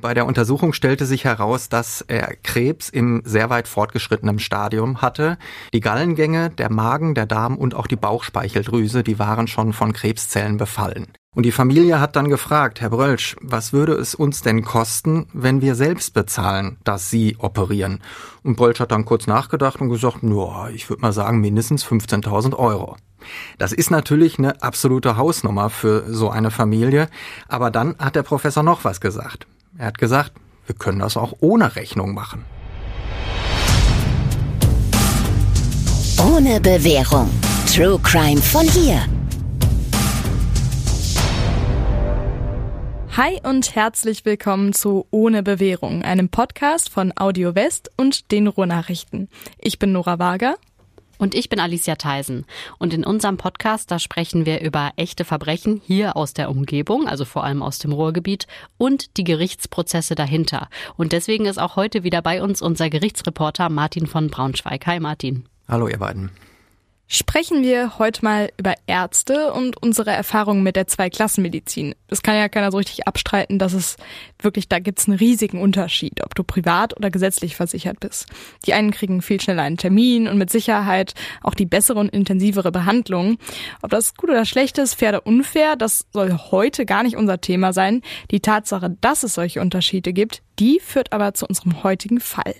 Bei der Untersuchung stellte sich heraus, dass er Krebs im sehr weit fortgeschrittenen Stadium hatte. Die Gallengänge, der Magen, der Darm und auch die Bauchspeicheldrüse, die waren schon von Krebszellen befallen. Und die Familie hat dann gefragt, Herr Brölsch, was würde es uns denn kosten, wenn wir selbst bezahlen, dass Sie operieren? Und Brölsch hat dann kurz nachgedacht und gesagt, nur, ich würde mal sagen, mindestens 15.000 Euro. Das ist natürlich eine absolute Hausnummer für so eine Familie. Aber dann hat der Professor noch was gesagt. Er hat gesagt, wir können das auch ohne Rechnung machen. Ohne Bewährung. True Crime von hier. Hi und herzlich willkommen zu Ohne Bewährung, einem Podcast von Audio West und den Ruhrnachrichten. Ich bin Nora Wager und ich bin Alicia Theisen. Und in unserem Podcast, da sprechen wir über echte Verbrechen hier aus der Umgebung, also vor allem aus dem Ruhrgebiet und die Gerichtsprozesse dahinter. Und deswegen ist auch heute wieder bei uns unser Gerichtsreporter Martin von Braunschweig. Hi Martin. Hallo ihr beiden sprechen wir heute mal über Ärzte und unsere Erfahrungen mit der Zweiklassenmedizin. Das kann ja keiner so richtig abstreiten, dass es wirklich, da gibt's einen riesigen Unterschied, ob du privat oder gesetzlich versichert bist. Die einen kriegen viel schneller einen Termin und mit Sicherheit auch die bessere und intensivere Behandlung. Ob das gut oder schlecht ist, fair oder unfair, das soll heute gar nicht unser Thema sein. Die Tatsache, dass es solche Unterschiede gibt, die führt aber zu unserem heutigen Fall.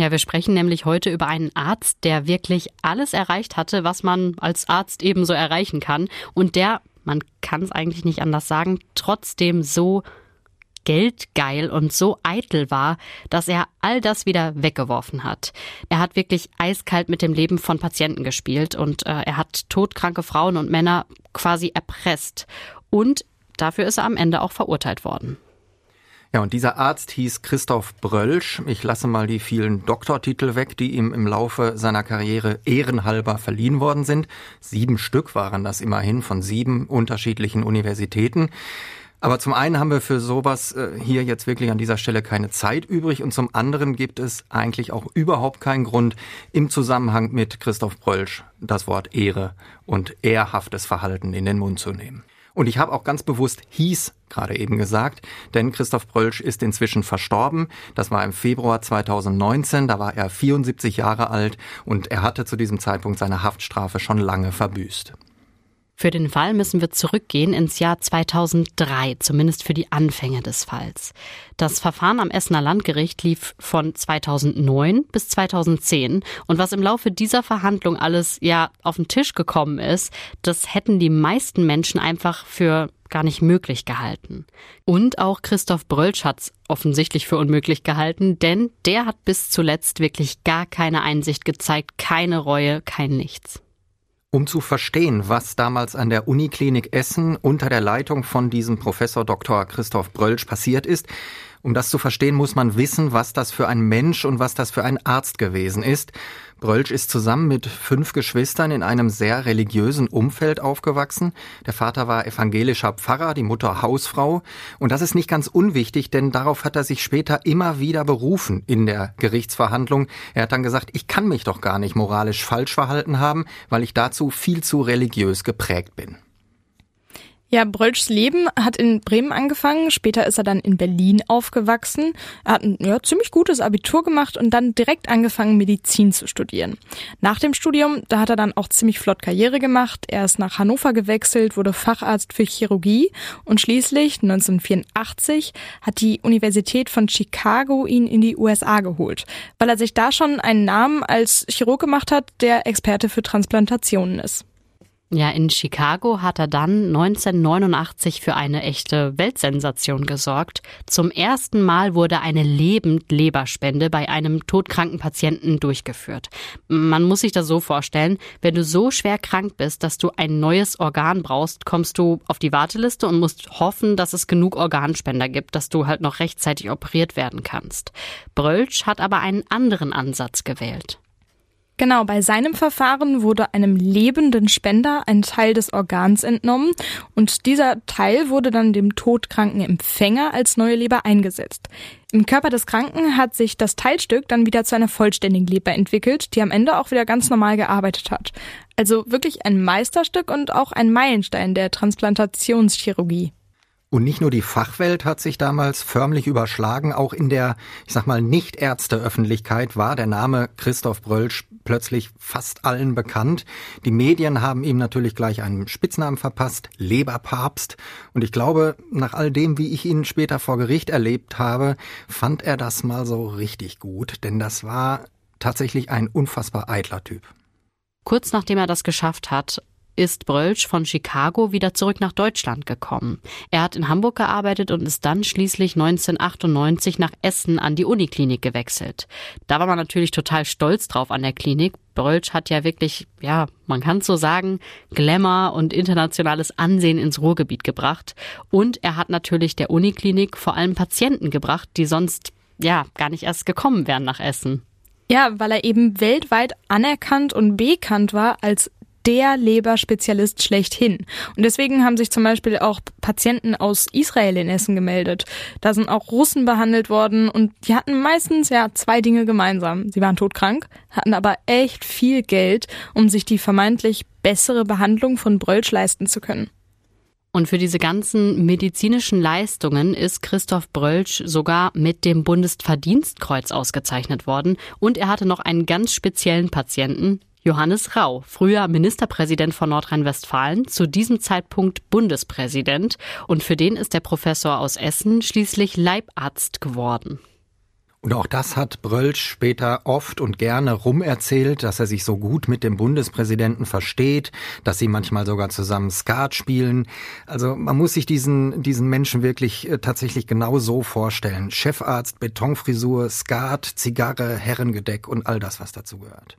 Ja, wir sprechen nämlich heute über einen Arzt, der wirklich alles erreicht hatte, was man als Arzt ebenso erreichen kann und der, man kann es eigentlich nicht anders sagen, trotzdem so geldgeil und so eitel war, dass er all das wieder weggeworfen hat. Er hat wirklich eiskalt mit dem Leben von Patienten gespielt und äh, er hat todkranke Frauen und Männer quasi erpresst. Und dafür ist er am Ende auch verurteilt worden. Ja, und dieser Arzt hieß Christoph Brölsch. Ich lasse mal die vielen Doktortitel weg, die ihm im Laufe seiner Karriere ehrenhalber verliehen worden sind. Sieben Stück waren das immerhin von sieben unterschiedlichen Universitäten. Aber zum einen haben wir für sowas äh, hier jetzt wirklich an dieser Stelle keine Zeit übrig und zum anderen gibt es eigentlich auch überhaupt keinen Grund im Zusammenhang mit Christoph Brölsch das Wort Ehre und ehrhaftes Verhalten in den Mund zu nehmen. Und ich habe auch ganz bewusst hieß gerade eben gesagt, denn Christoph Brölsch ist inzwischen verstorben. Das war im Februar 2019, da war er 74 Jahre alt und er hatte zu diesem Zeitpunkt seine Haftstrafe schon lange verbüßt. Für den Fall müssen wir zurückgehen ins Jahr 2003, zumindest für die Anfänge des Falls. Das Verfahren am Essener Landgericht lief von 2009 bis 2010 und was im Laufe dieser Verhandlung alles ja auf den Tisch gekommen ist, das hätten die meisten Menschen einfach für gar nicht möglich gehalten. Und auch Christoph Brölsch hat's offensichtlich für unmöglich gehalten, denn der hat bis zuletzt wirklich gar keine Einsicht gezeigt, keine Reue, kein Nichts. Um zu verstehen, was damals an der Uniklinik Essen unter der Leitung von diesem Professor Dr. Christoph Brölsch passiert ist, um das zu verstehen, muss man wissen, was das für ein Mensch und was das für ein Arzt gewesen ist. Brölsch ist zusammen mit fünf Geschwistern in einem sehr religiösen Umfeld aufgewachsen. Der Vater war evangelischer Pfarrer, die Mutter Hausfrau. Und das ist nicht ganz unwichtig, denn darauf hat er sich später immer wieder berufen in der Gerichtsverhandlung. Er hat dann gesagt, ich kann mich doch gar nicht moralisch falsch verhalten haben, weil ich dazu viel zu religiös geprägt bin. Ja, Brölschs Leben hat in Bremen angefangen, später ist er dann in Berlin aufgewachsen. Er hat ein ja, ziemlich gutes Abitur gemacht und dann direkt angefangen, Medizin zu studieren. Nach dem Studium, da hat er dann auch ziemlich flott Karriere gemacht. Er ist nach Hannover gewechselt, wurde Facharzt für Chirurgie und schließlich 1984 hat die Universität von Chicago ihn in die USA geholt, weil er sich da schon einen Namen als Chirurg gemacht hat, der Experte für Transplantationen ist. Ja, in Chicago hat er dann 1989 für eine echte Weltsensation gesorgt. Zum ersten Mal wurde eine Lebend-Leberspende bei einem todkranken Patienten durchgeführt. Man muss sich das so vorstellen, wenn du so schwer krank bist, dass du ein neues Organ brauchst, kommst du auf die Warteliste und musst hoffen, dass es genug Organspender gibt, dass du halt noch rechtzeitig operiert werden kannst. Brölsch hat aber einen anderen Ansatz gewählt. Genau, bei seinem Verfahren wurde einem lebenden Spender ein Teil des Organs entnommen und dieser Teil wurde dann dem todkranken Empfänger als neue Leber eingesetzt. Im Körper des Kranken hat sich das Teilstück dann wieder zu einer vollständigen Leber entwickelt, die am Ende auch wieder ganz normal gearbeitet hat. Also wirklich ein Meisterstück und auch ein Meilenstein der Transplantationschirurgie. Und nicht nur die Fachwelt hat sich damals förmlich überschlagen, auch in der, ich sag mal, Nicht-Ärzte-Öffentlichkeit war der Name Christoph Brölsch plötzlich fast allen bekannt. Die Medien haben ihm natürlich gleich einen Spitznamen verpasst, Leberpapst. Und ich glaube, nach all dem, wie ich ihn später vor Gericht erlebt habe, fand er das mal so richtig gut, denn das war tatsächlich ein unfassbar eitler Typ. Kurz nachdem er das geschafft hat, ist Brölsch von Chicago wieder zurück nach Deutschland gekommen. Er hat in Hamburg gearbeitet und ist dann schließlich 1998 nach Essen an die Uniklinik gewechselt. Da war man natürlich total stolz drauf an der Klinik. Brölsch hat ja wirklich, ja, man kann so sagen, Glamour und internationales Ansehen ins Ruhrgebiet gebracht. Und er hat natürlich der Uniklinik vor allem Patienten gebracht, die sonst, ja, gar nicht erst gekommen wären nach Essen. Ja, weil er eben weltweit anerkannt und bekannt war als der Leberspezialist schlechthin. Und deswegen haben sich zum Beispiel auch Patienten aus Israel in Essen gemeldet. Da sind auch Russen behandelt worden und die hatten meistens ja zwei Dinge gemeinsam. Sie waren todkrank, hatten aber echt viel Geld, um sich die vermeintlich bessere Behandlung von Brölsch leisten zu können. Und für diese ganzen medizinischen Leistungen ist Christoph Brölsch sogar mit dem Bundesverdienstkreuz ausgezeichnet worden. Und er hatte noch einen ganz speziellen Patienten, Johannes Rau, früher Ministerpräsident von Nordrhein-Westfalen, zu diesem Zeitpunkt Bundespräsident. Und für den ist der Professor aus Essen schließlich Leibarzt geworden. Und auch das hat Brölsch später oft und gerne rumerzählt, dass er sich so gut mit dem Bundespräsidenten versteht, dass sie manchmal sogar zusammen Skat spielen. Also man muss sich diesen, diesen Menschen wirklich äh, tatsächlich genau so vorstellen. Chefarzt, Betonfrisur, Skat, Zigarre, Herrengedeck und all das, was dazu gehört.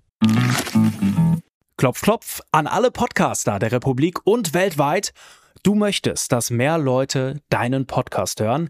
Klopf, klopf an alle Podcaster der Republik und weltweit. Du möchtest, dass mehr Leute deinen Podcast hören?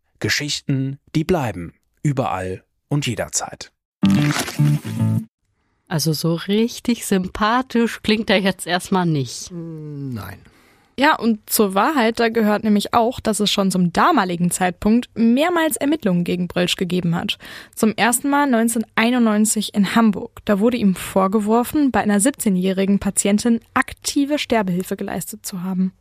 Geschichten, die bleiben. Überall und jederzeit. Also so richtig sympathisch klingt er jetzt erstmal nicht. Nein. Ja, und zur Wahrheit, da gehört nämlich auch, dass es schon zum damaligen Zeitpunkt mehrmals Ermittlungen gegen Brölsch gegeben hat. Zum ersten Mal 1991 in Hamburg. Da wurde ihm vorgeworfen, bei einer 17-jährigen Patientin aktive Sterbehilfe geleistet zu haben.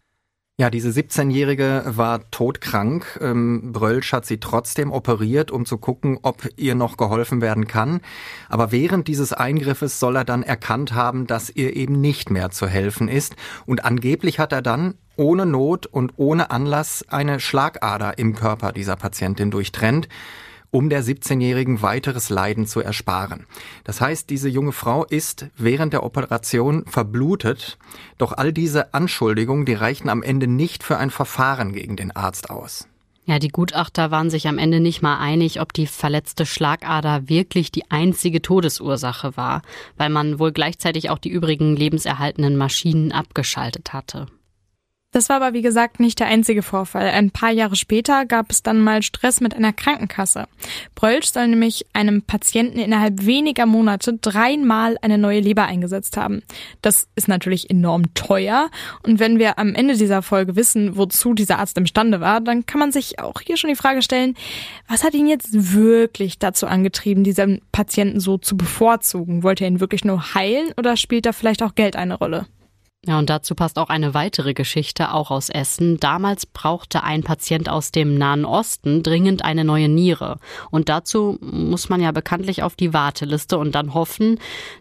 Ja, diese 17-Jährige war todkrank. Ähm, Brölsch hat sie trotzdem operiert, um zu gucken, ob ihr noch geholfen werden kann. Aber während dieses Eingriffes soll er dann erkannt haben, dass ihr eben nicht mehr zu helfen ist. Und angeblich hat er dann ohne Not und ohne Anlass eine Schlagader im Körper dieser Patientin durchtrennt um der 17-Jährigen weiteres Leiden zu ersparen. Das heißt, diese junge Frau ist während der Operation verblutet, doch all diese Anschuldigungen, die reichten am Ende nicht für ein Verfahren gegen den Arzt aus. Ja, die Gutachter waren sich am Ende nicht mal einig, ob die verletzte Schlagader wirklich die einzige Todesursache war, weil man wohl gleichzeitig auch die übrigen lebenserhaltenden Maschinen abgeschaltet hatte. Das war aber wie gesagt nicht der einzige Vorfall. Ein paar Jahre später gab es dann mal Stress mit einer Krankenkasse. Brölsch soll nämlich einem Patienten innerhalb weniger Monate dreimal eine neue Leber eingesetzt haben. Das ist natürlich enorm teuer und wenn wir am Ende dieser Folge wissen, wozu dieser Arzt imstande war, dann kann man sich auch hier schon die Frage stellen, was hat ihn jetzt wirklich dazu angetrieben, diesen Patienten so zu bevorzugen? Wollte er ihn wirklich nur heilen oder spielt da vielleicht auch Geld eine Rolle? Ja, und dazu passt auch eine weitere Geschichte, auch aus Essen. Damals brauchte ein Patient aus dem Nahen Osten dringend eine neue Niere. Und dazu muss man ja bekanntlich auf die Warteliste und dann hoffen,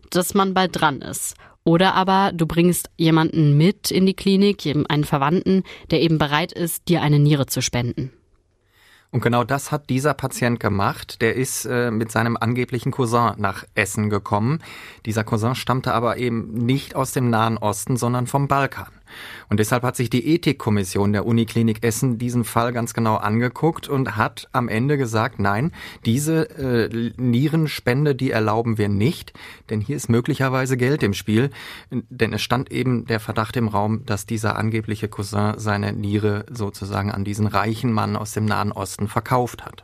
dass man bald dran ist. Oder aber du bringst jemanden mit in die Klinik, einen Verwandten, der eben bereit ist, dir eine Niere zu spenden. Und genau das hat dieser Patient gemacht. Der ist äh, mit seinem angeblichen Cousin nach Essen gekommen. Dieser Cousin stammte aber eben nicht aus dem Nahen Osten, sondern vom Balkan. Und deshalb hat sich die Ethikkommission der Uniklinik Essen diesen Fall ganz genau angeguckt und hat am Ende gesagt, nein, diese äh, Nierenspende, die erlauben wir nicht, denn hier ist möglicherweise Geld im Spiel, denn es stand eben der Verdacht im Raum, dass dieser angebliche Cousin seine Niere sozusagen an diesen reichen Mann aus dem Nahen Osten verkauft hat.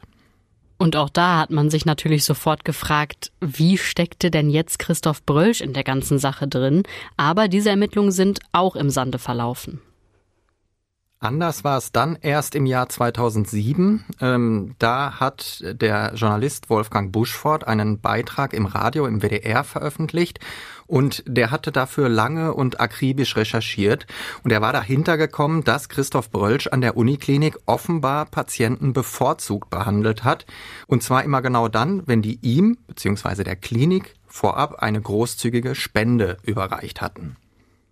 Und auch da hat man sich natürlich sofort gefragt, wie steckte denn jetzt Christoph Brölsch in der ganzen Sache drin? Aber diese Ermittlungen sind auch im Sande verlaufen. Anders war es dann erst im Jahr 2007. Ähm, da hat der Journalist Wolfgang Buschford einen Beitrag im Radio im WDR veröffentlicht und der hatte dafür lange und akribisch recherchiert und er war dahinter gekommen, dass Christoph Brölsch an der Uniklinik offenbar Patienten bevorzugt behandelt hat und zwar immer genau dann, wenn die ihm bzw. der Klinik vorab eine großzügige Spende überreicht hatten.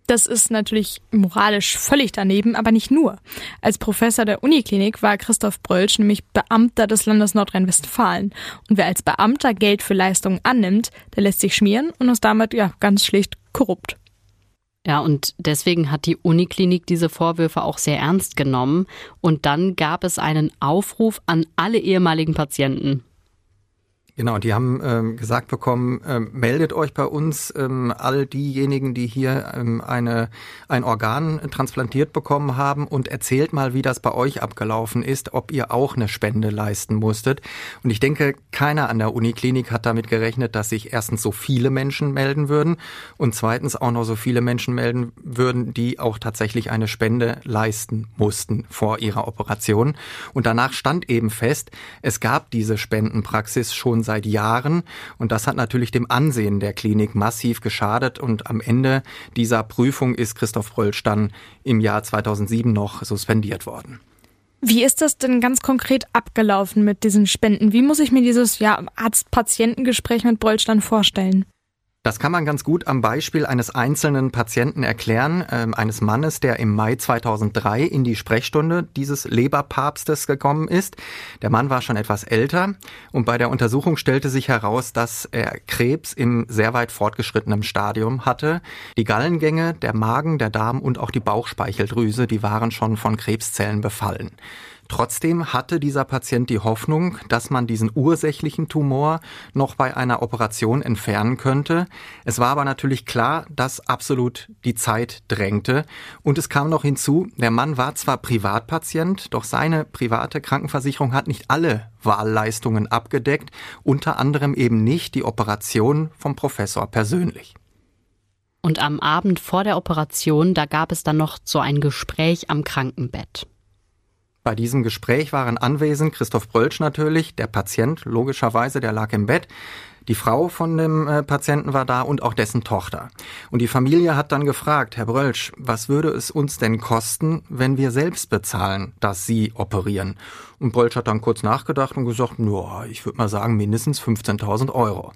Das ist natürlich moralisch völlig daneben, aber nicht nur. Als Professor der Uniklinik war Christoph Brölsch nämlich Beamter des Landes Nordrhein-Westfalen. Und wer als Beamter Geld für Leistungen annimmt, der lässt sich schmieren und ist damit ja ganz schlicht korrupt. Ja, und deswegen hat die Uniklinik diese Vorwürfe auch sehr ernst genommen. Und dann gab es einen Aufruf an alle ehemaligen Patienten. Genau, die haben ähm, gesagt bekommen, ähm, meldet euch bei uns, ähm, all diejenigen, die hier ähm, eine, ein Organ transplantiert bekommen haben und erzählt mal, wie das bei euch abgelaufen ist, ob ihr auch eine Spende leisten musstet. Und ich denke, keiner an der Uniklinik hat damit gerechnet, dass sich erstens so viele Menschen melden würden und zweitens auch noch so viele Menschen melden würden, die auch tatsächlich eine Spende leisten mussten vor ihrer Operation. Und danach stand eben fest, es gab diese Spendenpraxis schon seit Jahren. Und das hat natürlich dem Ansehen der Klinik massiv geschadet. Und am Ende dieser Prüfung ist Christoph Rölsch dann im Jahr 2007 noch suspendiert worden. Wie ist das denn ganz konkret abgelaufen mit diesen Spenden? Wie muss ich mir dieses ja, Arzt-Patientengespräch mit Brölsch dann vorstellen? Das kann man ganz gut am Beispiel eines einzelnen Patienten erklären, äh, eines Mannes, der im Mai 2003 in die Sprechstunde dieses Leberpapstes gekommen ist. Der Mann war schon etwas älter und bei der Untersuchung stellte sich heraus, dass er Krebs im sehr weit fortgeschrittenen Stadium hatte. Die Gallengänge, der Magen, der Darm und auch die Bauchspeicheldrüse, die waren schon von Krebszellen befallen. Trotzdem hatte dieser Patient die Hoffnung, dass man diesen ursächlichen Tumor noch bei einer Operation entfernen könnte. Es war aber natürlich klar, dass absolut die Zeit drängte. Und es kam noch hinzu, der Mann war zwar Privatpatient, doch seine private Krankenversicherung hat nicht alle Wahlleistungen abgedeckt, unter anderem eben nicht die Operation vom Professor persönlich. Und am Abend vor der Operation, da gab es dann noch so ein Gespräch am Krankenbett. Bei diesem Gespräch waren anwesend Christoph Brölsch natürlich, der Patient, logischerweise, der lag im Bett. Die Frau von dem äh, Patienten war da und auch dessen Tochter. Und die Familie hat dann gefragt, Herr Brölsch, was würde es uns denn kosten, wenn wir selbst bezahlen, dass Sie operieren? Und Brölsch hat dann kurz nachgedacht und gesagt, nur, ich würde mal sagen, mindestens 15.000 Euro.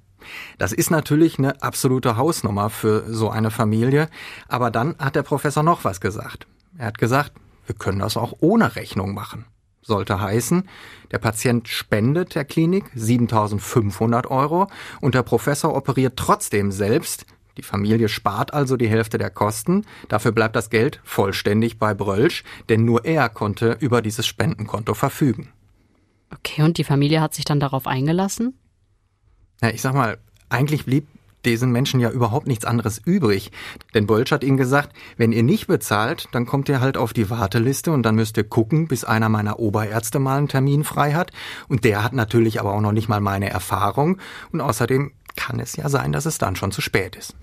Das ist natürlich eine absolute Hausnummer für so eine Familie. Aber dann hat der Professor noch was gesagt. Er hat gesagt, wir können das auch ohne Rechnung machen. Sollte heißen, der Patient spendet der Klinik 7500 Euro und der Professor operiert trotzdem selbst. Die Familie spart also die Hälfte der Kosten. Dafür bleibt das Geld vollständig bei Brölsch, denn nur er konnte über dieses Spendenkonto verfügen. Okay, und die Familie hat sich dann darauf eingelassen? Ja, ich sag mal, eigentlich blieb diesen Menschen ja überhaupt nichts anderes übrig. Denn Bolsch hat ihnen gesagt, wenn ihr nicht bezahlt, dann kommt ihr halt auf die Warteliste und dann müsst ihr gucken, bis einer meiner Oberärzte mal einen Termin frei hat. Und der hat natürlich aber auch noch nicht mal meine Erfahrung. Und außerdem kann es ja sein, dass es dann schon zu spät ist.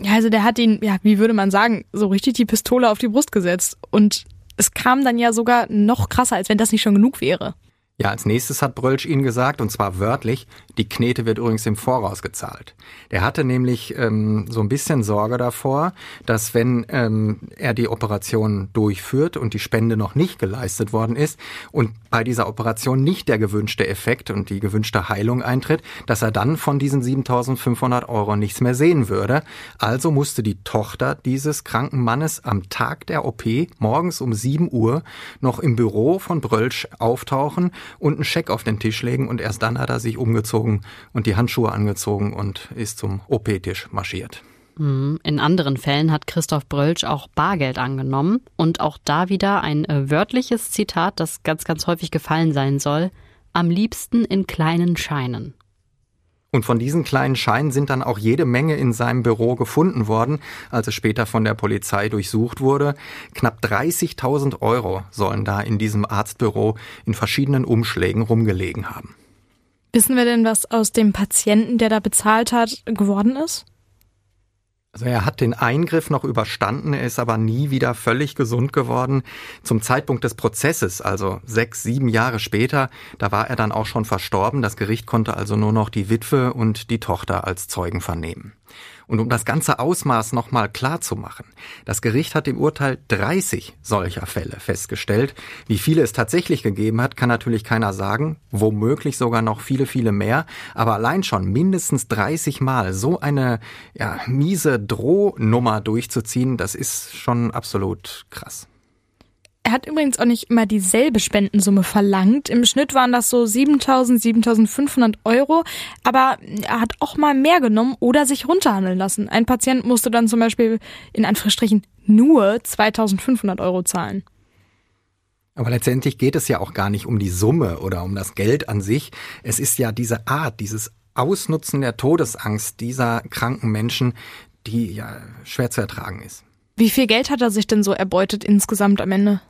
Ja, also der hat ihn, ja, wie würde man sagen, so richtig die Pistole auf die Brust gesetzt. Und es kam dann ja sogar noch krasser, als wenn das nicht schon genug wäre. Ja, als nächstes hat Brölsch ihnen gesagt, und zwar wörtlich, die Knete wird übrigens im Voraus gezahlt. Der hatte nämlich ähm, so ein bisschen Sorge davor, dass wenn ähm, er die Operation durchführt und die Spende noch nicht geleistet worden ist und bei dieser Operation nicht der gewünschte Effekt und die gewünschte Heilung eintritt, dass er dann von diesen 7500 Euro nichts mehr sehen würde. Also musste die Tochter dieses kranken Mannes am Tag der OP morgens um 7 Uhr noch im Büro von Brölsch auftauchen und einen Scheck auf den Tisch legen und erst dann hat er sich umgezogen und die Handschuhe angezogen und ist zum OP-Tisch marschiert. Mhm. In anderen Fällen hat Christoph Brölsch auch Bargeld angenommen und auch da wieder ein äh, wörtliches Zitat, das ganz, ganz häufig gefallen sein soll. Am liebsten in kleinen Scheinen. Und von diesen kleinen Scheinen sind dann auch jede Menge in seinem Büro gefunden worden, als es später von der Polizei durchsucht wurde. Knapp 30.000 Euro sollen da in diesem Arztbüro in verschiedenen Umschlägen rumgelegen haben. Wissen wir denn, was aus dem Patienten, der da bezahlt hat, geworden ist? Also er hat den Eingriff noch überstanden, er ist aber nie wieder völlig gesund geworden. Zum Zeitpunkt des Prozesses, also sechs, sieben Jahre später, da war er dann auch schon verstorben. Das Gericht konnte also nur noch die Witwe und die Tochter als Zeugen vernehmen. Und um das ganze Ausmaß nochmal klar zu machen, das Gericht hat im Urteil 30 solcher Fälle festgestellt. Wie viele es tatsächlich gegeben hat, kann natürlich keiner sagen. Womöglich sogar noch viele, viele mehr. Aber allein schon mindestens 30 Mal so eine ja, miese Drohnummer durchzuziehen, das ist schon absolut krass. Er hat übrigens auch nicht immer dieselbe Spendensumme verlangt. Im Schnitt waren das so 7000, 7500 Euro. Aber er hat auch mal mehr genommen oder sich runterhandeln lassen. Ein Patient musste dann zum Beispiel in Anführungsstrichen nur 2500 Euro zahlen. Aber letztendlich geht es ja auch gar nicht um die Summe oder um das Geld an sich. Es ist ja diese Art, dieses Ausnutzen der Todesangst dieser kranken Menschen, die ja schwer zu ertragen ist. Wie viel Geld hat er sich denn so erbeutet insgesamt am Ende?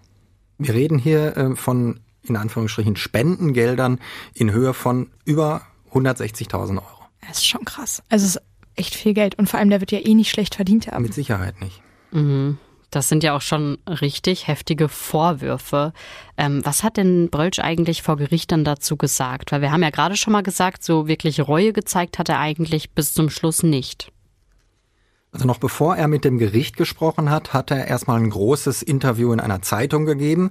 Wir reden hier äh, von, in Anführungsstrichen, Spendengeldern in Höhe von über 160.000 Euro. Das ist schon krass. Also es ist echt viel Geld. Und vor allem, der wird ja eh nicht schlecht verdient haben. Mit Sicherheit nicht. Mhm. Das sind ja auch schon richtig heftige Vorwürfe. Ähm, was hat denn Brölsch eigentlich vor Gericht dann dazu gesagt? Weil wir haben ja gerade schon mal gesagt, so wirklich Reue gezeigt hat er eigentlich bis zum Schluss nicht. Also noch bevor er mit dem Gericht gesprochen hat, hat er erstmal ein großes Interview in einer Zeitung gegeben.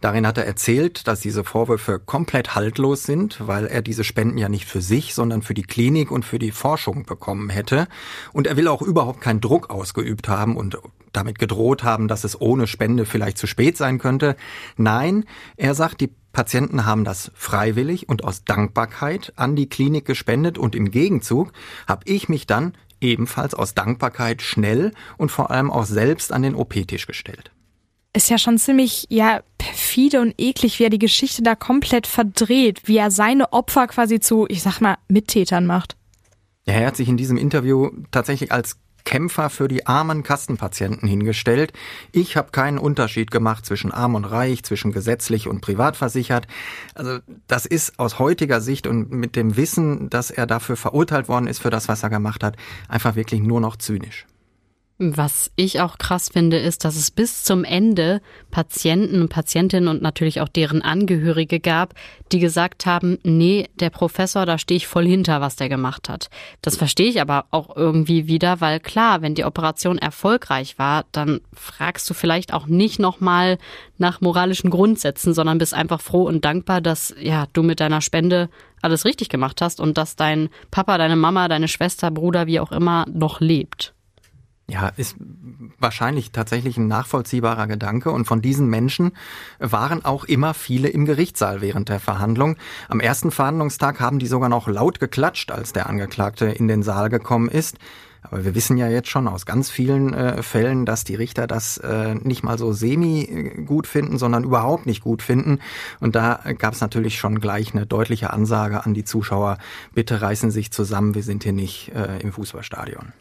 Darin hat er erzählt, dass diese Vorwürfe komplett haltlos sind, weil er diese Spenden ja nicht für sich, sondern für die Klinik und für die Forschung bekommen hätte. Und er will auch überhaupt keinen Druck ausgeübt haben und damit gedroht haben, dass es ohne Spende vielleicht zu spät sein könnte. Nein, er sagt, die Patienten haben das freiwillig und aus Dankbarkeit an die Klinik gespendet und im Gegenzug habe ich mich dann ebenfalls aus Dankbarkeit schnell und vor allem auch selbst an den OP-Tisch gestellt. Ist ja schon ziemlich, ja, perfide und eklig, wie er die Geschichte da komplett verdreht, wie er seine Opfer quasi zu, ich sag mal, Mittätern macht. Er hat sich in diesem Interview tatsächlich als Kämpfer für die armen Kassenpatienten hingestellt. Ich habe keinen Unterschied gemacht zwischen arm und reich, zwischen gesetzlich und privat versichert. Also das ist aus heutiger Sicht und mit dem Wissen, dass er dafür verurteilt worden ist für das, was er gemacht hat, einfach wirklich nur noch zynisch. Was ich auch krass finde, ist, dass es bis zum Ende Patienten und Patientinnen und natürlich auch deren Angehörige gab, die gesagt haben, nee, der Professor, da stehe ich voll hinter, was der gemacht hat. Das verstehe ich aber auch irgendwie wieder, weil klar, wenn die Operation erfolgreich war, dann fragst du vielleicht auch nicht nochmal nach moralischen Grundsätzen, sondern bist einfach froh und dankbar, dass ja, du mit deiner Spende alles richtig gemacht hast und dass dein Papa, deine Mama, deine Schwester, Bruder, wie auch immer, noch lebt. Ja, ist wahrscheinlich tatsächlich ein nachvollziehbarer Gedanke. Und von diesen Menschen waren auch immer viele im Gerichtssaal während der Verhandlung. Am ersten Verhandlungstag haben die sogar noch laut geklatscht, als der Angeklagte in den Saal gekommen ist. Aber wir wissen ja jetzt schon aus ganz vielen äh, Fällen, dass die Richter das äh, nicht mal so semi äh, gut finden, sondern überhaupt nicht gut finden. Und da gab es natürlich schon gleich eine deutliche Ansage an die Zuschauer, bitte reißen sich zusammen, wir sind hier nicht äh, im Fußballstadion.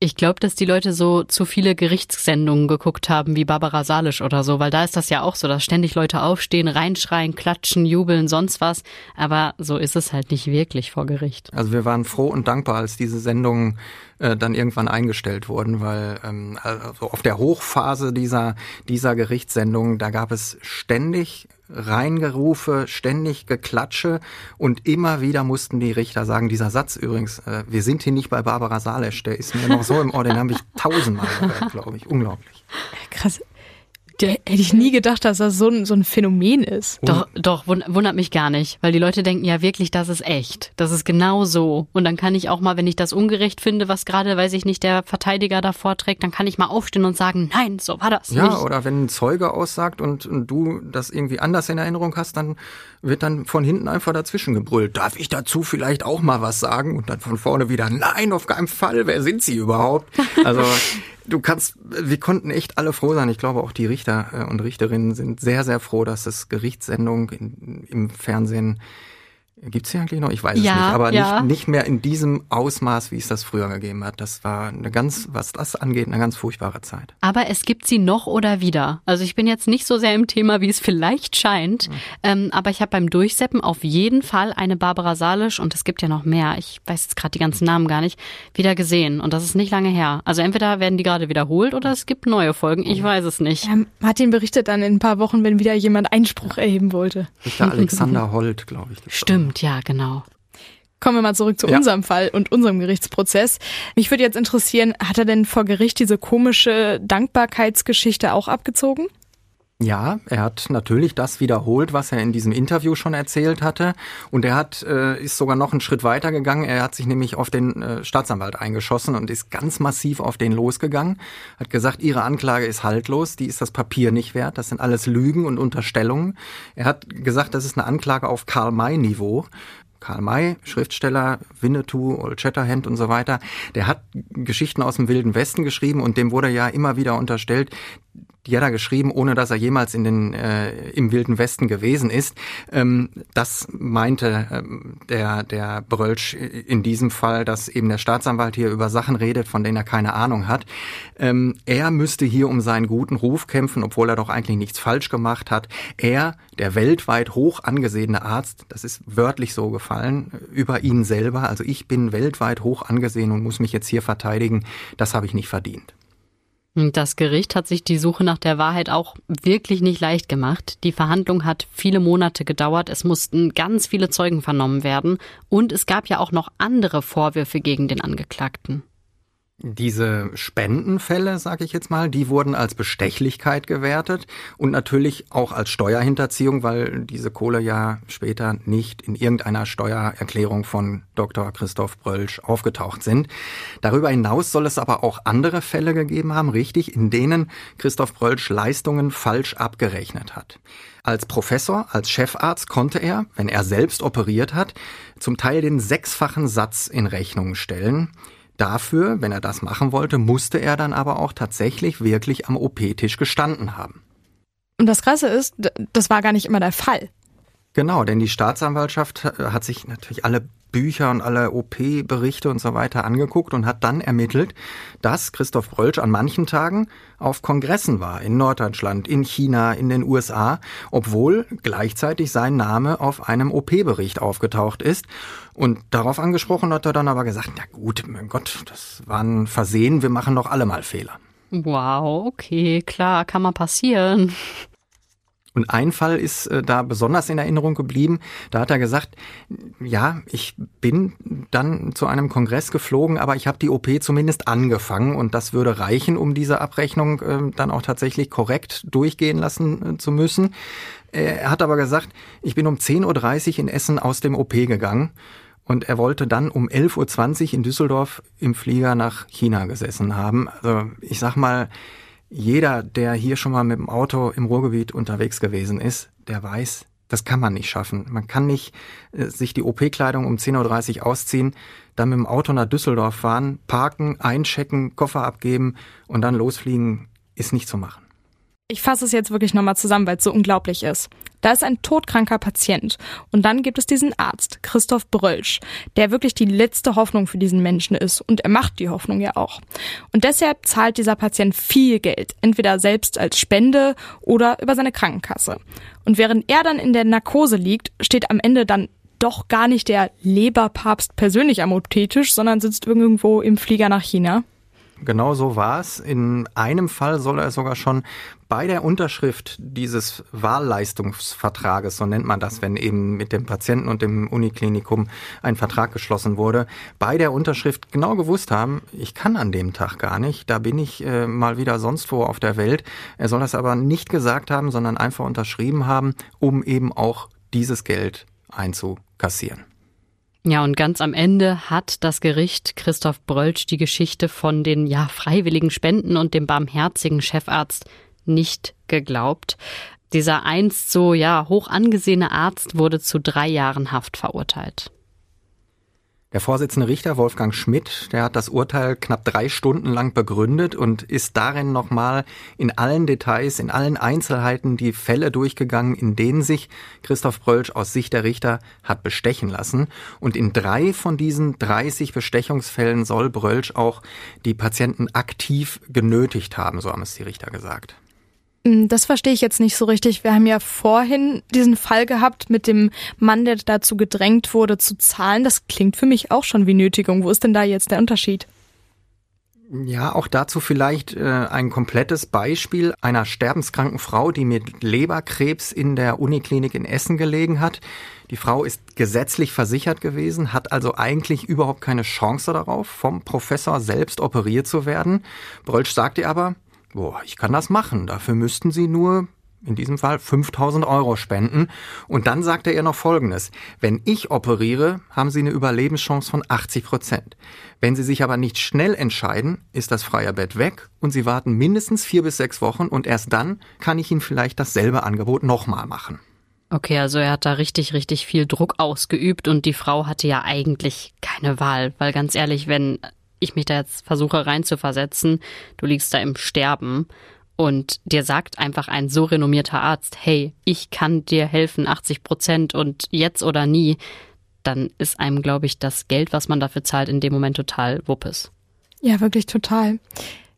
Ich glaube, dass die Leute so zu viele Gerichtssendungen geguckt haben wie Barbara Salisch oder so, weil da ist das ja auch so, dass ständig Leute aufstehen, reinschreien, klatschen, jubeln, sonst was. Aber so ist es halt nicht wirklich vor Gericht. Also wir waren froh und dankbar, als diese Sendungen äh, dann irgendwann eingestellt wurden, weil ähm, also auf der Hochphase dieser, dieser Gerichtssendung, da gab es ständig Reingerufe, ständig Geklatsche und immer wieder mussten die Richter sagen, dieser Satz übrigens, äh, wir sind hier nicht bei Barbara Salesch, der ist mir noch so im Ohr, den habe ich tausendmal gehört, glaube ich. Unglaublich. Krass. Hätte ich nie gedacht, dass das so ein, so ein Phänomen ist. Doch, doch, wundert mich gar nicht, weil die Leute denken ja wirklich, das ist echt. Das ist genau so. Und dann kann ich auch mal, wenn ich das ungerecht finde, was gerade, weiß ich nicht, der Verteidiger da vorträgt, dann kann ich mal aufstehen und sagen, nein, so war das ja, nicht. oder wenn ein Zeuge aussagt und, und du das irgendwie anders in Erinnerung hast, dann wird dann von hinten einfach dazwischen gebrüllt. Darf ich dazu vielleicht auch mal was sagen? Und dann von vorne wieder, nein, auf keinen Fall. Wer sind Sie überhaupt? Also du kannst, wir konnten echt alle froh sein. Ich glaube auch die Richter äh, und Richterinnen sind sehr, sehr froh, dass es Gerichtssendung im Fernsehen Gibt's die eigentlich noch? Ich weiß ja, es nicht, aber ja. nicht, nicht mehr in diesem Ausmaß, wie es das früher gegeben hat. Das war eine ganz, was das angeht, eine ganz furchtbare Zeit. Aber es gibt sie noch oder wieder. Also ich bin jetzt nicht so sehr im Thema, wie es vielleicht scheint, mhm. ähm, aber ich habe beim Durchseppen auf jeden Fall eine Barbara Salisch und es gibt ja noch mehr, ich weiß jetzt gerade die ganzen Namen gar nicht, wieder gesehen und das ist nicht lange her. Also entweder werden die gerade wiederholt oder es gibt neue Folgen, ich weiß es nicht. Ja, Martin berichtet dann in ein paar Wochen, wenn wieder jemand Einspruch erheben wollte. Richter Alexander Holt, glaube ich. Stimmt. Stimmt, ja, genau. Kommen wir mal zurück zu ja. unserem Fall und unserem Gerichtsprozess. Mich würde jetzt interessieren, hat er denn vor Gericht diese komische Dankbarkeitsgeschichte auch abgezogen? Ja, er hat natürlich das wiederholt, was er in diesem Interview schon erzählt hatte. Und er hat, äh, ist sogar noch einen Schritt weiter gegangen. Er hat sich nämlich auf den äh, Staatsanwalt eingeschossen und ist ganz massiv auf den losgegangen. Hat gesagt, ihre Anklage ist haltlos, die ist das Papier nicht wert. Das sind alles Lügen und Unterstellungen. Er hat gesagt, das ist eine Anklage auf Karl-May-Niveau. Karl May, Schriftsteller, Winnetou, Old Shatterhand und so weiter, der hat Geschichten aus dem Wilden Westen geschrieben und dem wurde ja immer wieder unterstellt, die hat er geschrieben, ohne dass er jemals in den äh, im Wilden Westen gewesen ist. Ähm, das meinte ähm, der der Brölsch in diesem Fall, dass eben der Staatsanwalt hier über Sachen redet, von denen er keine Ahnung hat. Ähm, er müsste hier um seinen guten Ruf kämpfen, obwohl er doch eigentlich nichts falsch gemacht hat. Er, der weltweit hoch angesehene Arzt, das ist wörtlich so gefallen über ihn selber. Also ich bin weltweit hoch angesehen und muss mich jetzt hier verteidigen. Das habe ich nicht verdient. Das Gericht hat sich die Suche nach der Wahrheit auch wirklich nicht leicht gemacht. Die Verhandlung hat viele Monate gedauert, es mussten ganz viele Zeugen vernommen werden und es gab ja auch noch andere Vorwürfe gegen den Angeklagten. Diese Spendenfälle, sage ich jetzt mal, die wurden als Bestechlichkeit gewertet und natürlich auch als Steuerhinterziehung, weil diese Kohle ja später nicht in irgendeiner Steuererklärung von Dr. Christoph Brölsch aufgetaucht sind. Darüber hinaus soll es aber auch andere Fälle gegeben haben, richtig, in denen Christoph Brölsch Leistungen falsch abgerechnet hat. Als Professor, als Chefarzt konnte er, wenn er selbst operiert hat, zum Teil den sechsfachen Satz in Rechnung stellen. Dafür, wenn er das machen wollte, musste er dann aber auch tatsächlich wirklich am OP-Tisch gestanden haben. Und das Krasse ist, das war gar nicht immer der Fall. Genau, denn die Staatsanwaltschaft hat sich natürlich alle Bücher und alle OP-Berichte und so weiter angeguckt und hat dann ermittelt, dass Christoph Brölsch an manchen Tagen auf Kongressen war, in Norddeutschland, in China, in den USA, obwohl gleichzeitig sein Name auf einem OP-Bericht aufgetaucht ist. Und darauf angesprochen hat er dann aber gesagt, na gut, mein Gott, das war ein Versehen, wir machen doch alle mal Fehler. Wow, okay, klar, kann mal passieren. Und ein Fall ist äh, da besonders in Erinnerung geblieben. Da hat er gesagt, ja, ich bin dann zu einem Kongress geflogen, aber ich habe die OP zumindest angefangen und das würde reichen, um diese Abrechnung äh, dann auch tatsächlich korrekt durchgehen lassen äh, zu müssen. Er hat aber gesagt, ich bin um 10.30 Uhr in Essen aus dem OP gegangen. Und er wollte dann um 11.20 Uhr in Düsseldorf im Flieger nach China gesessen haben. Also ich sag mal, jeder, der hier schon mal mit dem Auto im Ruhrgebiet unterwegs gewesen ist, der weiß, das kann man nicht schaffen. Man kann nicht äh, sich die OP-Kleidung um 10.30 Uhr ausziehen, dann mit dem Auto nach Düsseldorf fahren, parken, einchecken, Koffer abgeben und dann losfliegen, ist nicht zu machen. Ich fasse es jetzt wirklich nochmal zusammen, weil es so unglaublich ist. Da ist ein todkranker Patient und dann gibt es diesen Arzt, Christoph Brölsch, der wirklich die letzte Hoffnung für diesen Menschen ist und er macht die Hoffnung ja auch. Und deshalb zahlt dieser Patient viel Geld, entweder selbst als Spende oder über seine Krankenkasse. Und während er dann in der Narkose liegt, steht am Ende dann doch gar nicht der Leberpapst persönlich am OT-Tisch, sondern sitzt irgendwo im Flieger nach China. Genau so war es. In einem Fall soll er sogar schon bei der Unterschrift dieses Wahlleistungsvertrages, so nennt man das, wenn eben mit dem Patienten und dem Uniklinikum ein Vertrag geschlossen wurde, bei der Unterschrift genau gewusst haben, ich kann an dem Tag gar nicht, da bin ich äh, mal wieder sonst wo auf der Welt. Er soll das aber nicht gesagt haben, sondern einfach unterschrieben haben, um eben auch dieses Geld einzukassieren. Ja, und ganz am Ende hat das Gericht Christoph Brölsch die Geschichte von den ja freiwilligen Spenden und dem barmherzigen Chefarzt nicht geglaubt. Dieser einst so ja hoch angesehene Arzt wurde zu drei Jahren Haft verurteilt. Der Vorsitzende Richter Wolfgang Schmidt, der hat das Urteil knapp drei Stunden lang begründet und ist darin nochmal in allen Details, in allen Einzelheiten die Fälle durchgegangen, in denen sich Christoph Brölsch aus Sicht der Richter hat bestechen lassen. Und in drei von diesen 30 Bestechungsfällen soll Brölsch auch die Patienten aktiv genötigt haben, so haben es die Richter gesagt. Hm, das verstehe ich jetzt nicht so richtig. Wir haben ja vorhin diesen Fall gehabt mit dem Mann, der dazu gedrängt wurde zu zahlen. Das klingt für mich auch schon wie Nötigung. Wo ist denn da jetzt der Unterschied? Ja, auch dazu vielleicht äh, ein komplettes Beispiel einer sterbenskranken Frau, die mit Leberkrebs in der Uniklinik in Essen gelegen hat. Die Frau ist gesetzlich versichert gewesen, hat also eigentlich überhaupt keine Chance darauf, vom Professor selbst operiert zu werden. Brölsch sagt ihr aber, boah, ich kann das machen. Dafür müssten Sie nur in diesem Fall 5000 Euro spenden. Und dann sagt er ihr noch Folgendes. Wenn ich operiere, haben Sie eine Überlebenschance von 80 Prozent. Wenn Sie sich aber nicht schnell entscheiden, ist das freie Bett weg und Sie warten mindestens vier bis sechs Wochen und erst dann kann ich Ihnen vielleicht dasselbe Angebot nochmal machen. Okay, also er hat da richtig, richtig viel Druck ausgeübt und die Frau hatte ja eigentlich keine Wahl, weil ganz ehrlich, wenn ich mich da jetzt versuche reinzuversetzen, du liegst da im Sterben und dir sagt einfach ein so renommierter Arzt, hey, ich kann dir helfen, 80 Prozent und jetzt oder nie, dann ist einem, glaube ich, das Geld, was man dafür zahlt, in dem Moment total wuppes. Ja, wirklich total.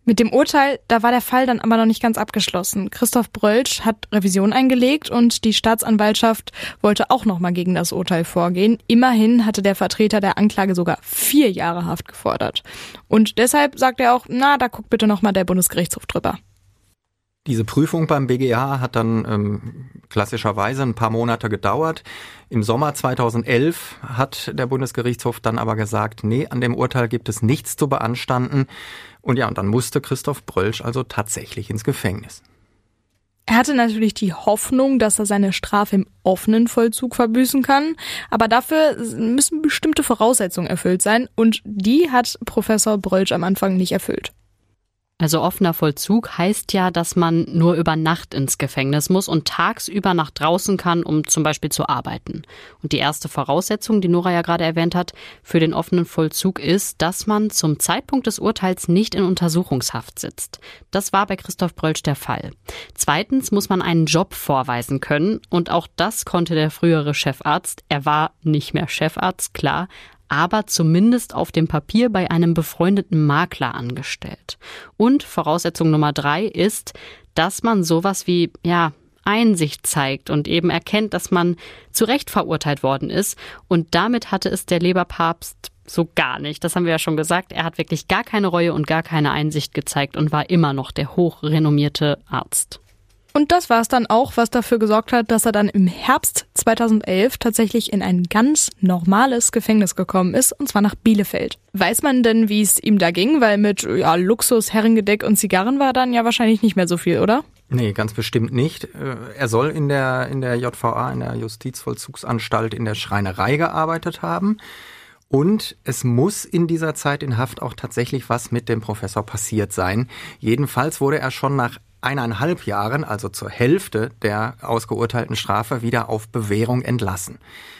Mit dem Urteil, da war der Fall dann aber noch nicht ganz abgeschlossen. Christoph Brölsch hat Revision eingelegt und die Staatsanwaltschaft wollte auch nochmal gegen das Urteil vorgehen. Immerhin hatte der Vertreter der Anklage sogar vier Jahre Haft gefordert. Und deshalb sagt er auch, na, da guckt bitte nochmal der Bundesgerichtshof drüber. Diese Prüfung beim BGH hat dann ähm, klassischerweise ein paar Monate gedauert. Im Sommer 2011 hat der Bundesgerichtshof dann aber gesagt, nee, an dem Urteil gibt es nichts zu beanstanden. Und ja, und dann musste Christoph Brölsch also tatsächlich ins Gefängnis. Er hatte natürlich die Hoffnung, dass er seine Strafe im offenen Vollzug verbüßen kann, aber dafür müssen bestimmte Voraussetzungen erfüllt sein und die hat Professor Brölsch am Anfang nicht erfüllt. Also offener Vollzug heißt ja, dass man nur über Nacht ins Gefängnis muss und tagsüber nach draußen kann, um zum Beispiel zu arbeiten. Und die erste Voraussetzung, die Nora ja gerade erwähnt hat, für den offenen Vollzug ist, dass man zum Zeitpunkt des Urteils nicht in Untersuchungshaft sitzt. Das war bei Christoph Brölsch der Fall. Zweitens muss man einen Job vorweisen können und auch das konnte der frühere Chefarzt. Er war nicht mehr Chefarzt, klar, aber zumindest auf dem Papier bei einem befreundeten Makler angestellt. Und Voraussetzung Nummer drei ist, dass man sowas wie, ja, Einsicht zeigt und eben erkennt, dass man zu Recht verurteilt worden ist. Und damit hatte es der Leberpapst so gar nicht. Das haben wir ja schon gesagt. Er hat wirklich gar keine Reue und gar keine Einsicht gezeigt und war immer noch der hochrenommierte Arzt. Und das war es dann auch, was dafür gesorgt hat, dass er dann im Herbst 2011 tatsächlich in ein ganz normales Gefängnis gekommen ist, und zwar nach Bielefeld. Weiß man denn, wie es ihm da ging? Weil mit ja, Luxus, Herrengedeck und Zigarren war dann ja wahrscheinlich nicht mehr so viel, oder? Nee, ganz bestimmt nicht. Äh, er soll in der, in der JVA, in der Justizvollzugsanstalt in der Schreinerei gearbeitet haben. Und es muss in dieser Zeit in Haft auch tatsächlich was mit dem Professor passiert sein. Jedenfalls wurde er schon nach eineinhalb Jahren, also zur Hälfte der ausgeurteilten Strafe, wieder auf Bewährung entlassen.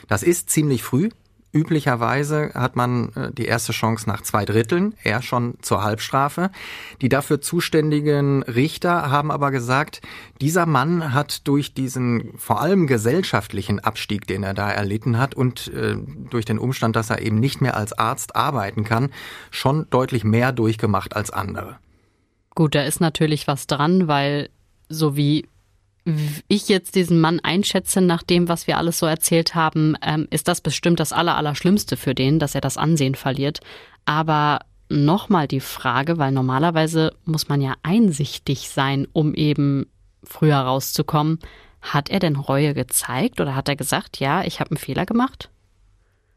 Das ist ziemlich früh. Üblicherweise hat man äh, die erste Chance nach zwei Dritteln, er schon zur Halbstrafe. Die dafür zuständigen Richter haben aber gesagt, dieser Mann hat durch diesen vor allem gesellschaftlichen Abstieg, den er da erlitten hat und äh, durch den Umstand, dass er eben nicht mehr als Arzt arbeiten kann, schon deutlich mehr durchgemacht als andere. Gut, da ist natürlich was dran, weil so wie ich jetzt diesen Mann einschätze, nach dem, was wir alles so erzählt haben, ähm, ist das bestimmt das Allerallerschlimmste für den, dass er das Ansehen verliert. Aber nochmal die Frage, weil normalerweise muss man ja einsichtig sein, um eben früher rauszukommen. Hat er denn Reue gezeigt oder hat er gesagt, ja, ich habe einen Fehler gemacht?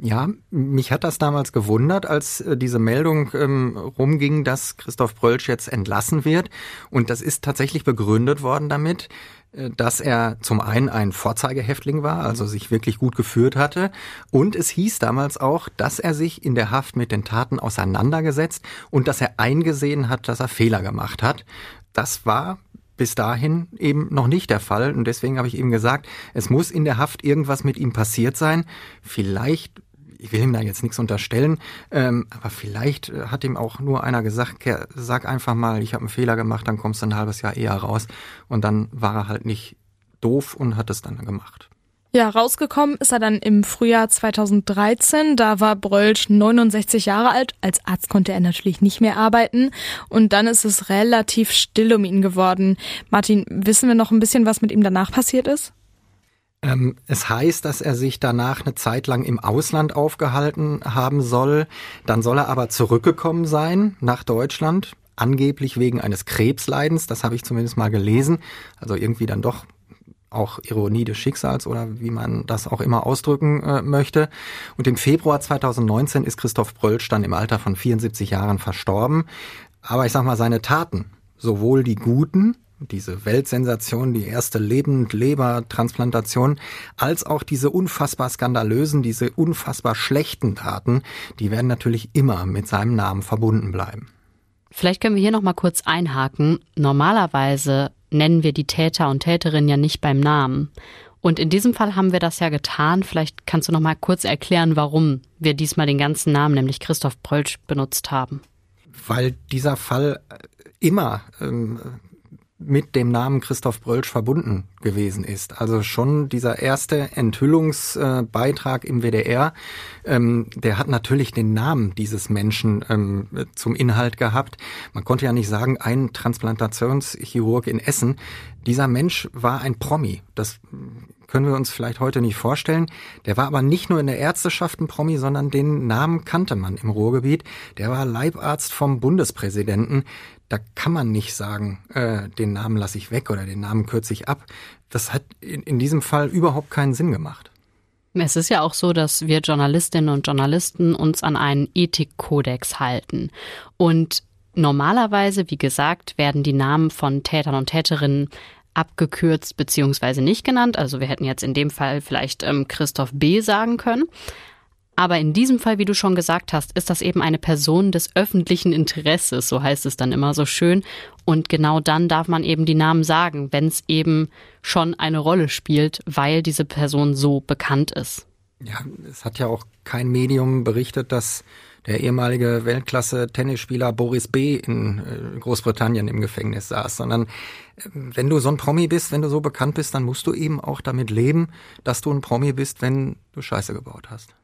Ja, mich hat das damals gewundert, als äh, diese Meldung ähm, rumging, dass Christoph Brölsch jetzt entlassen wird. Und das ist tatsächlich begründet worden damit, äh, dass er zum einen ein Vorzeigehäftling war, also sich wirklich gut geführt hatte. Und es hieß damals auch, dass er sich in der Haft mit den Taten auseinandergesetzt und dass er eingesehen hat, dass er Fehler gemacht hat. Das war bis dahin eben noch nicht der Fall. Und deswegen habe ich eben gesagt, es muss in der Haft irgendwas mit ihm passiert sein. Vielleicht ich will ihm da jetzt nichts unterstellen, ähm, aber vielleicht äh, hat ihm auch nur einer gesagt, sag einfach mal, ich habe einen Fehler gemacht, dann kommst du ein halbes Jahr eher raus. Und dann war er halt nicht doof und hat es dann gemacht. Ja, rausgekommen ist er dann im Frühjahr 2013. Da war Brölsch 69 Jahre alt. Als Arzt konnte er natürlich nicht mehr arbeiten. Und dann ist es relativ still um ihn geworden. Martin, wissen wir noch ein bisschen, was mit ihm danach passiert ist? Ähm, es heißt, dass er sich danach eine Zeit lang im Ausland aufgehalten haben soll. Dann soll er aber zurückgekommen sein nach Deutschland, angeblich wegen eines Krebsleidens. Das habe ich zumindest mal gelesen. Also irgendwie dann doch auch Ironie des Schicksals oder wie man das auch immer ausdrücken äh, möchte. Und im Februar 2019 ist Christoph Brölsch dann im Alter von 74 Jahren verstorben. Aber ich sag mal, seine Taten, sowohl die guten diese Weltsensation, die erste Lebend-Lebertransplantation, als auch diese unfassbar skandalösen, diese unfassbar schlechten Taten, die werden natürlich immer mit seinem Namen verbunden bleiben. Vielleicht können wir hier noch mal kurz einhaken. Normalerweise nennen wir die Täter und Täterinnen ja nicht beim Namen. Und in diesem Fall haben wir das ja getan. Vielleicht kannst du noch mal kurz erklären, warum wir diesmal den ganzen Namen, nämlich Christoph Prölsch, benutzt haben. Weil dieser Fall immer ähm, mit dem Namen Christoph Brölsch verbunden gewesen ist. Also schon dieser erste Enthüllungsbeitrag im WDR, ähm, der hat natürlich den Namen dieses Menschen ähm, zum Inhalt gehabt. Man konnte ja nicht sagen, ein Transplantationschirurg in Essen. Dieser Mensch war ein Promi. Das können wir uns vielleicht heute nicht vorstellen. Der war aber nicht nur in der Ärzteschaft ein Promi, sondern den Namen kannte man im Ruhrgebiet. Der war Leibarzt vom Bundespräsidenten da kann man nicht sagen, äh, den Namen lasse ich weg oder den Namen kürze ich ab. Das hat in, in diesem Fall überhaupt keinen Sinn gemacht. Es ist ja auch so, dass wir Journalistinnen und Journalisten uns an einen Ethikkodex halten. Und normalerweise, wie gesagt, werden die Namen von Tätern und Täterinnen abgekürzt beziehungsweise nicht genannt. Also wir hätten jetzt in dem Fall vielleicht ähm, Christoph B. sagen können. Aber in diesem Fall, wie du schon gesagt hast, ist das eben eine Person des öffentlichen Interesses, so heißt es dann immer so schön. Und genau dann darf man eben die Namen sagen, wenn es eben schon eine Rolle spielt, weil diese Person so bekannt ist. Ja, es hat ja auch kein Medium berichtet, dass der ehemalige Weltklasse-Tennisspieler Boris B. in äh, Großbritannien im Gefängnis saß, sondern äh, wenn du so ein Promi bist, wenn du so bekannt bist, dann musst du eben auch damit leben, dass du ein Promi bist, wenn du Scheiße gebaut hast.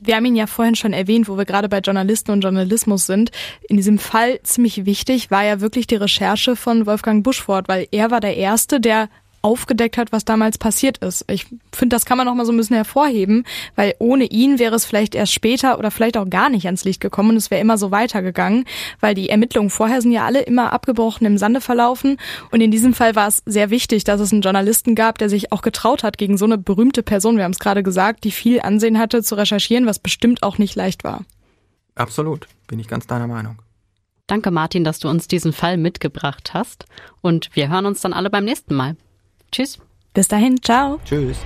Wir haben ihn ja vorhin schon erwähnt, wo wir gerade bei Journalisten und Journalismus sind. In diesem Fall ziemlich wichtig war ja wirklich die Recherche von Wolfgang Buschford, weil er war der Erste, der aufgedeckt hat, was damals passiert ist. Ich finde, das kann man noch mal so ein bisschen hervorheben, weil ohne ihn wäre es vielleicht erst später oder vielleicht auch gar nicht ans Licht gekommen und es wäre immer so weitergegangen, weil die Ermittlungen vorher sind ja alle immer abgebrochen im Sande verlaufen und in diesem Fall war es sehr wichtig, dass es einen Journalisten gab, der sich auch getraut hat, gegen so eine berühmte Person, wir haben es gerade gesagt, die viel Ansehen hatte, zu recherchieren, was bestimmt auch nicht leicht war. Absolut, bin ich ganz deiner Meinung. Danke, Martin, dass du uns diesen Fall mitgebracht hast. Und wir hören uns dann alle beim nächsten Mal. Tschüss. Bis dahin, ciao. Tschüss.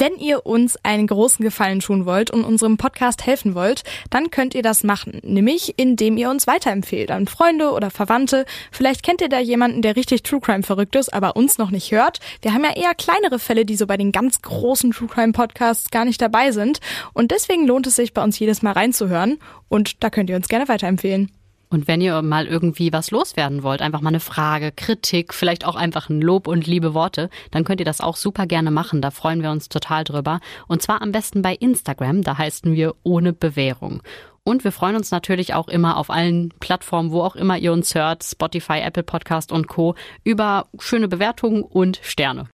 Wenn ihr uns einen großen Gefallen tun wollt und unserem Podcast helfen wollt, dann könnt ihr das machen, nämlich indem ihr uns weiterempfehlt an Freunde oder Verwandte. Vielleicht kennt ihr da jemanden, der richtig True Crime verrückt ist, aber uns noch nicht hört. Wir haben ja eher kleinere Fälle, die so bei den ganz großen True Crime Podcasts gar nicht dabei sind und deswegen lohnt es sich bei uns jedes Mal reinzuhören und da könnt ihr uns gerne weiterempfehlen. Und wenn ihr mal irgendwie was loswerden wollt, einfach mal eine Frage, Kritik, vielleicht auch einfach ein Lob und liebe Worte, dann könnt ihr das auch super gerne machen. Da freuen wir uns total drüber. Und zwar am besten bei Instagram, da heißen wir ohne Bewährung. Und wir freuen uns natürlich auch immer auf allen Plattformen, wo auch immer ihr uns hört, Spotify, Apple Podcast und Co., über schöne Bewertungen und Sterne.